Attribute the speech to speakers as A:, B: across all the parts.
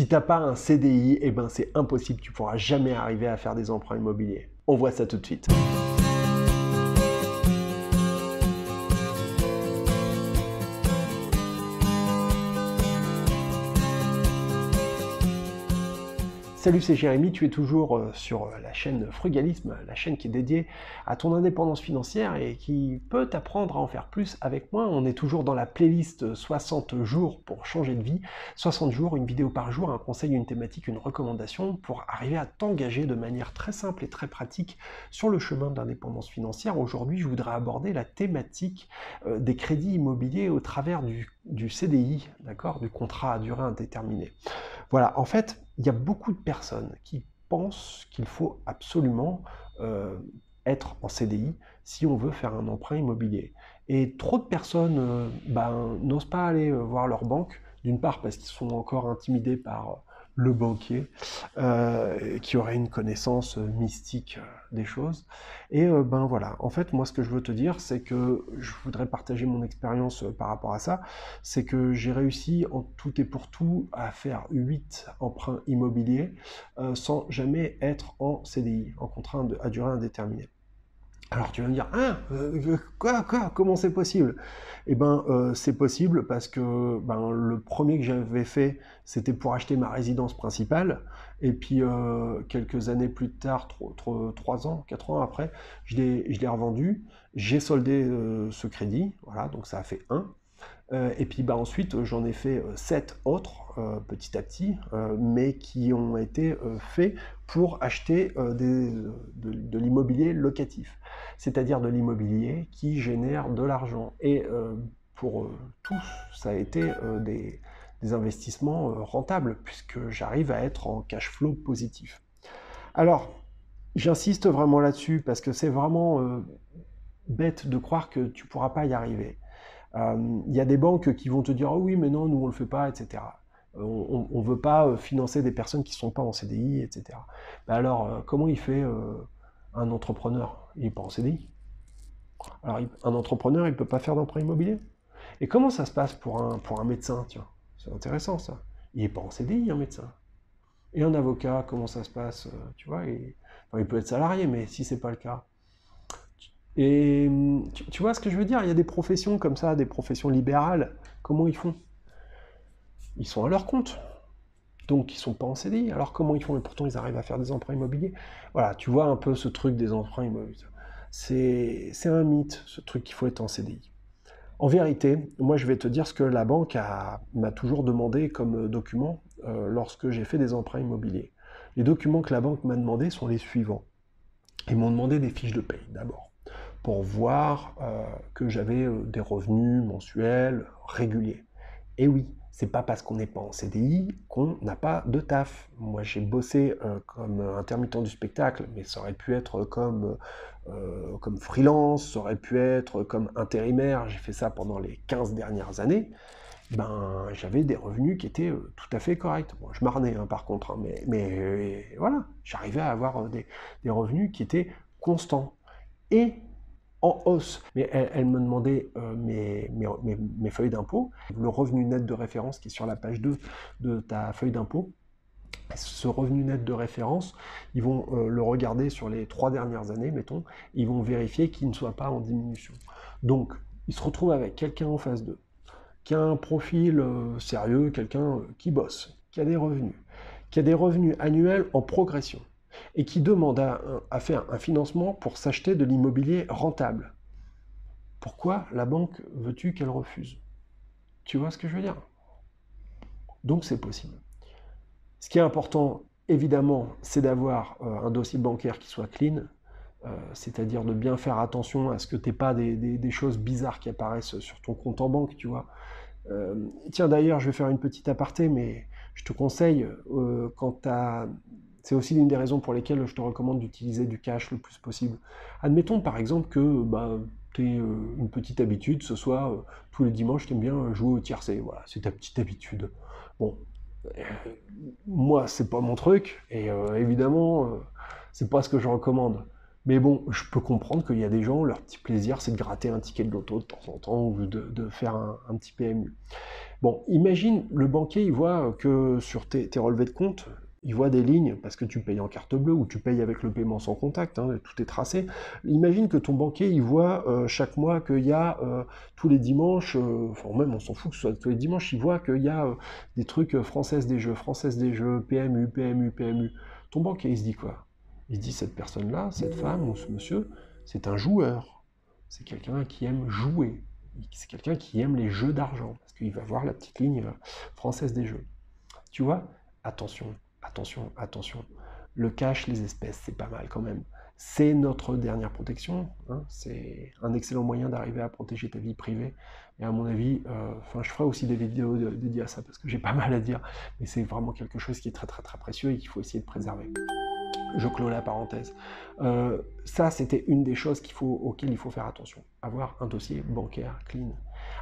A: Si tu n'as pas un CDI, eh ben c'est impossible, tu pourras jamais arriver à faire des emprunts immobiliers. On voit ça tout de suite. Salut, c'est Jérémy, tu es toujours euh, sur euh, la chaîne Frugalisme, la chaîne qui est dédiée à ton indépendance financière et qui peut t'apprendre à en faire plus avec moi. On est toujours dans la playlist 60 jours pour changer de vie. 60 jours, une vidéo par jour, un conseil, une thématique, une recommandation pour arriver à t'engager de manière très simple et très pratique sur le chemin de l'indépendance financière. Aujourd'hui, je voudrais aborder la thématique euh, des crédits immobiliers au travers du, du CDI, d'accord, du contrat à durée indéterminée. Voilà, en fait, il y a beaucoup de personnes qui pensent qu'il faut absolument euh, être en CDI si on veut faire un emprunt immobilier. Et trop de personnes euh, ben, n'osent pas aller euh, voir leur banque, d'une part parce qu'ils sont encore intimidés par le banquier, euh, qui aurait une connaissance euh, mystique euh, des choses. Et ben voilà, en fait, moi ce que je veux te dire, c'est que je voudrais partager mon expérience par rapport à ça, c'est que j'ai réussi en tout et pour tout à faire 8 emprunts immobiliers sans jamais être en CDI, en contrat à durée indéterminée. Alors tu vas me dire, ah, euh, quoi, quoi, comment c'est possible? Eh ben, euh, c'est possible parce que ben, le premier que j'avais fait, c'était pour acheter ma résidence principale. Et puis, euh, quelques années plus tard, trois ans, quatre ans après, je l'ai revendu. J'ai soldé euh, ce crédit, voilà, donc ça a fait un et puis bah, ensuite, j'en ai fait euh, sept autres euh, petit à petit, mais qui ont été faits pour acheter de, l'immobilier locatif, c'est-à-dire de l'immobilier qui génère de l'argent. Et pour tous, ça a été des, des, investissements rentables, puisque j'arrive à être en cash flow positif. Alors, j'insiste vraiment là-dessus, parce que c'est vraiment bête de croire que tu ne pourras pas y arriver. Euh, il y a des banques qui vont te dire, oh oui, mais non, nous on le fait pas, etc. Euh, on ne veut pas euh, financer des personnes qui ne sont pas en CDI, etc. Ben alors, comment il fait un entrepreneur? Il n'est pas en CDI. Alors, un entrepreneur, il ne peut pas faire d'emprunt immobilier. Et comment ça se passe pour un, pour un médecin C'est intéressant ça. Il n'est pas en CDI, un médecin. Et un avocat, comment ça se passe Tu vois, il, il peut être salarié, mais si c'est pas le cas, et tu, vois ce que je veux dire? Il y a des professions comme ça, des professions libérales. Comment ils font? Ils sont à leur compte. Donc ils sont pas en CDI. Alors comment ils font? Et pourtant ils arrivent à faire des emprunts immobiliers. Voilà, tu vois un peu ce truc des emprunts immobiliers. C'est un mythe, ce truc qu'il faut être en CDI. En vérité, moi je vais te dire ce que la banque m'a toujours demandé comme document euh, lorsque j'ai fait des emprunts immobiliers. Les documents que la banque m'a demandé sont les suivants. Ils m'ont demandé des fiches de paye d'abord pour voir euh, que j'avais euh, des revenus mensuels réguliers. Et oui, c'est pas parce qu'on n'est pas en CDI qu'on n'a pas de taf. Moi, j'ai bossé euh, comme intermittent du spectacle, mais ça aurait pu être comme, comme freelance, ça aurait pu être comme intérimaire. J'ai fait ça pendant les 15 dernières années. Ben, j'avais des revenus qui étaient tout à fait corrects. Je marnais hein, par contre, hein, mais, mais voilà, j'arrivais à avoir des, des revenus qui étaient constants. Et en hausse. Mais elle, me demandait euh, mes, feuilles d'impôt, le revenu net de référence qui est sur la page 2 de ta feuille d'impôt. Ce revenu net de référence, ils vont euh, le regarder sur les trois dernières années, mettons, ils vont vérifier qu'il ne soit pas en diminution. Donc, ils se retrouvent avec quelqu'un en face d'eux, qui a un profil euh, sérieux, quelqu'un qui bosse, qui a des revenus, qui a des revenus annuels en progression et qui demande à, faire un financement pour s'acheter de l'immobilier rentable. Pourquoi la banque veux-tu qu'elle refuse? Tu vois ce que je veux dire? Donc c'est possible. Ce qui est important, évidemment, c'est d'avoir euh, un dossier bancaire qui soit clean, euh, c'est-à-dire de bien faire attention à ce que tu n'aies pas des, choses bizarres qui apparaissent sur ton compte en banque, tu vois. Euh, tiens, d'ailleurs, je vais faire une petite aparté, mais je te conseille, quand tu as c'est aussi l'une des raisons pour lesquelles je te recommande d'utiliser du cash le plus possible. Admettons par exemple que bah, tu es euh, une petite habitude, ce soit euh, tous les dimanches, tu aimes bien jouer au tiercé. Voilà, c'est ta petite habitude. Bon, euh, moi, c'est pas mon truc, et évidemment, c'est pas ce que je recommande. Mais bon, je peux comprendre qu'il y a des gens, leur petit plaisir, c'est de gratter un ticket de loto de temps en temps ou de, faire un, petit PMU. Bon, imagine, le banquier, il voit que sur tes, relevés de compte, il voit des lignes parce que tu payes en carte bleue ou tu payes avec le paiement sans contact, hein, tout est tracé. Imagine que ton banquier, il voit euh, chaque mois qu'il y a euh, tous les dimanches, euh, enfin même on s'en fout que ce soit tous les dimanches, il voit qu'il y a des trucs françaises des jeux, françaises des jeux, PMU, PMU, PMU. Ton banquier, il se dit quoi? Il se dit cette personne-là, cette femme ou ce monsieur, c'est un joueur. C'est quelqu'un qui aime jouer. C'est quelqu'un qui aime les jeux d'argent, parce qu'il va voir la petite ligne française des jeux. Tu vois? Attention, attention, attention. Le cash, les espèces, c'est pas mal quand même. C'est notre dernière protection. Hein. C'est un excellent moyen d'arriver à protéger ta vie privée. Et à mon avis, euh, enfin, je ferai aussi des vidéos dédiées à ça parce que j'ai pas mal à dire. Mais c'est vraiment quelque chose qui est très très très précieux et qu'il faut essayer de préserver. Je clôt la parenthèse. Euh, ça, c'était une des choses qu'il faut, auxquelles il faut faire attention. Avoir un dossier bancaire clean.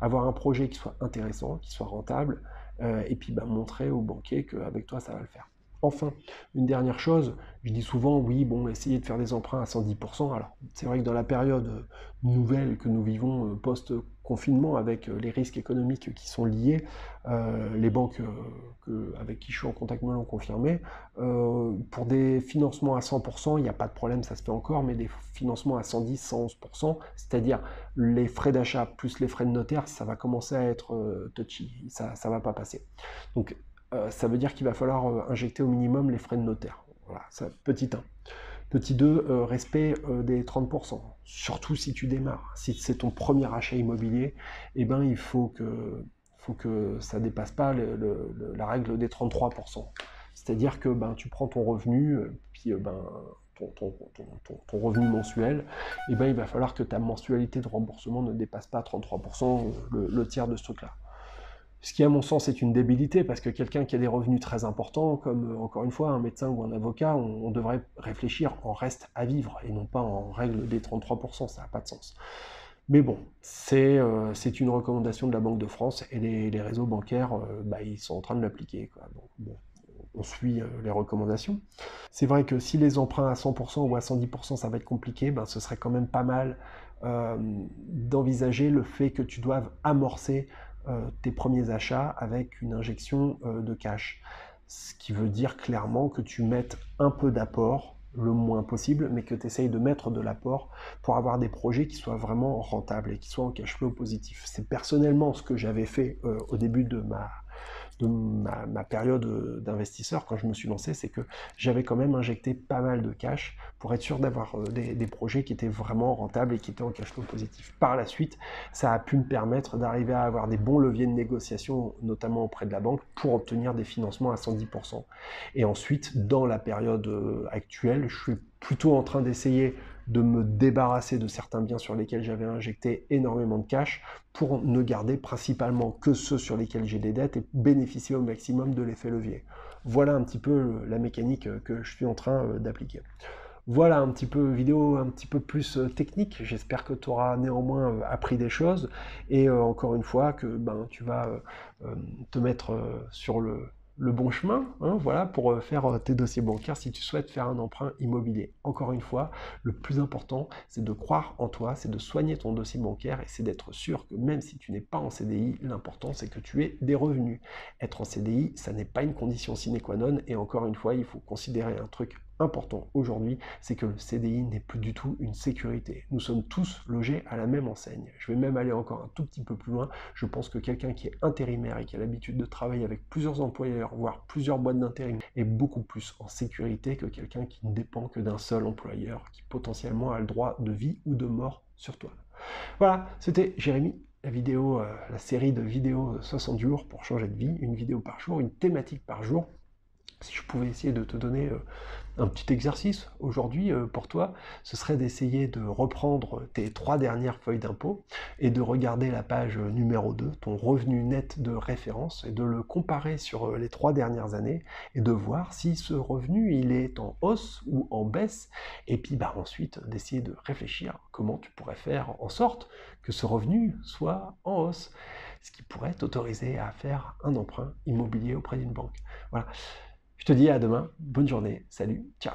A: Avoir un projet qui soit intéressant, qui soit rentable, euh, et puis bah, montrer au banquier qu'avec toi, ça va le faire. Enfin, une dernière chose, je dis souvent, oui, bon, essayez de faire des emprunts à 110%. Alors, c'est vrai que dans la période nouvelle que nous vivons euh, post-confinement, avec euh, les risques économiques qui sont liés, euh, les banques avec qui je suis en contact me l'ont confirmé, pour des financements à 100%, il n'y a pas de problème, ça se fait encore, mais des financements à 110, 111%, c'est-à-dire les frais d'achat plus les frais de notaire, ça va commencer à être touchy, ça ne va pas passer. Donc, euh, ça veut dire qu'il va falloir euh, injecter au minimum les frais de notaire. Voilà, ça, petit 1. Petit 2, euh, respect des 30%. Surtout si tu démarres. Si c'est ton premier achat immobilier, eh ben, il faut que, faut que ça ne dépasse pas la règle des 33%. C'est-à-dire que ben, tu prends ton revenu, puis ben, ton, revenu mensuel, eh ben, il va falloir que ta mensualité de remboursement ne dépasse pas 33%, le tiers de ce truc-là. Ce qui, à mon sens, est une débilité, parce que quelqu'un qui a des revenus très importants, comme euh, encore une fois un médecin ou un avocat, on, devrait réfléchir en reste à vivre et non pas en règle des 33%, ça n'a pas de sens. Mais bon, euh, c'est une recommandation de la Banque de France et les, réseaux bancaires, euh, bah, ils sont en train de l'appliquer. bon, on suit les recommandations. C'est vrai que si les emprunts à 100% ou à 110%, ça va être compliqué, ben, ce serait quand même pas mal d'envisager le fait que tu doives amorcer tes premiers achats avec une injection euh, de cash. Ce qui veut dire clairement que tu mettes un peu d'apport, le moins possible, mais que tu essayes de mettre de l'apport pour avoir des projets qui soient vraiment rentables et qui soient en cash flow positif. C'est personnellement ce que j'avais fait euh, au début de ma, de ma, période euh, d'investisseur quand je me suis lancé, c'est que j'avais quand même injecté pas mal de cash pour être sûr d'avoir euh, des, projets qui étaient vraiment rentables et qui étaient en cash flow positif. Par la suite, ça a pu me permettre d'arriver à avoir des bons leviers de négociation, notamment auprès de la banque, pour obtenir des financements à 110%. Et ensuite, dans la période euh, actuelle, je suis plutôt en train d'essayer de me débarrasser de certains biens sur lesquels j'avais injecté énormément de cash pour ne garder principalement que ceux sur lesquels j'ai des dettes et bénéficier au maximum de l'effet levier. Voilà un petit peu la mécanique que je suis en train euh, d'appliquer. Voilà un petit peu vidéo un petit peu plus euh, technique. J'espère que tu auras néanmoins euh, appris des choses et encore une fois que ben, tu vas te mettre sur le, le bon chemin, hein, voilà, pour euh, faire euh, tes dossiers bancaires si tu souhaites faire un emprunt immobilier. Encore une fois, le plus important, c'est de croire en toi, c'est de soigner ton dossier bancaire et c'est d'être sûr que même si tu n'es pas en CDI, l'important c'est que tu aies des revenus. Être en CDI, ça n'est pas une condition sine qua non et encore une fois, il faut considérer un truc important aujourd'hui, c'est que le CDI n'est plus du tout une sécurité. Nous sommes tous logés à la même enseigne. Je vais même aller encore un tout petit peu plus loin. Je pense que quelqu'un qui est intérimaire et qui a l'habitude de travailler avec plusieurs employeurs, voire plusieurs boîtes d'intérim, est beaucoup plus en sécurité que quelqu'un qui ne dépend que d'un seul employeur, qui potentiellement a le droit de vie ou de mort sur toi. Voilà, c'était Jérémy la vidéo, euh, la série de vidéos 60 jours pour changer de vie, une vidéo par jour, une thématique par jour si je pouvais essayer de te donner euh, un petit exercice aujourd'hui euh, pour toi, ce serait d'essayer de reprendre tes trois dernières feuilles d'impôt et de regarder la page numéro 2, ton revenu net de référence, et de le comparer sur euh, les trois dernières années et de voir si ce revenu il est en hausse ou en baisse, et puis bah, ensuite d'essayer de réfléchir comment tu pourrais faire en sorte que ce revenu soit en hausse, ce qui pourrait t'autoriser à faire un emprunt immobilier auprès d'une banque. Voilà. Je te dis à demain, bonne journée, salut, ciao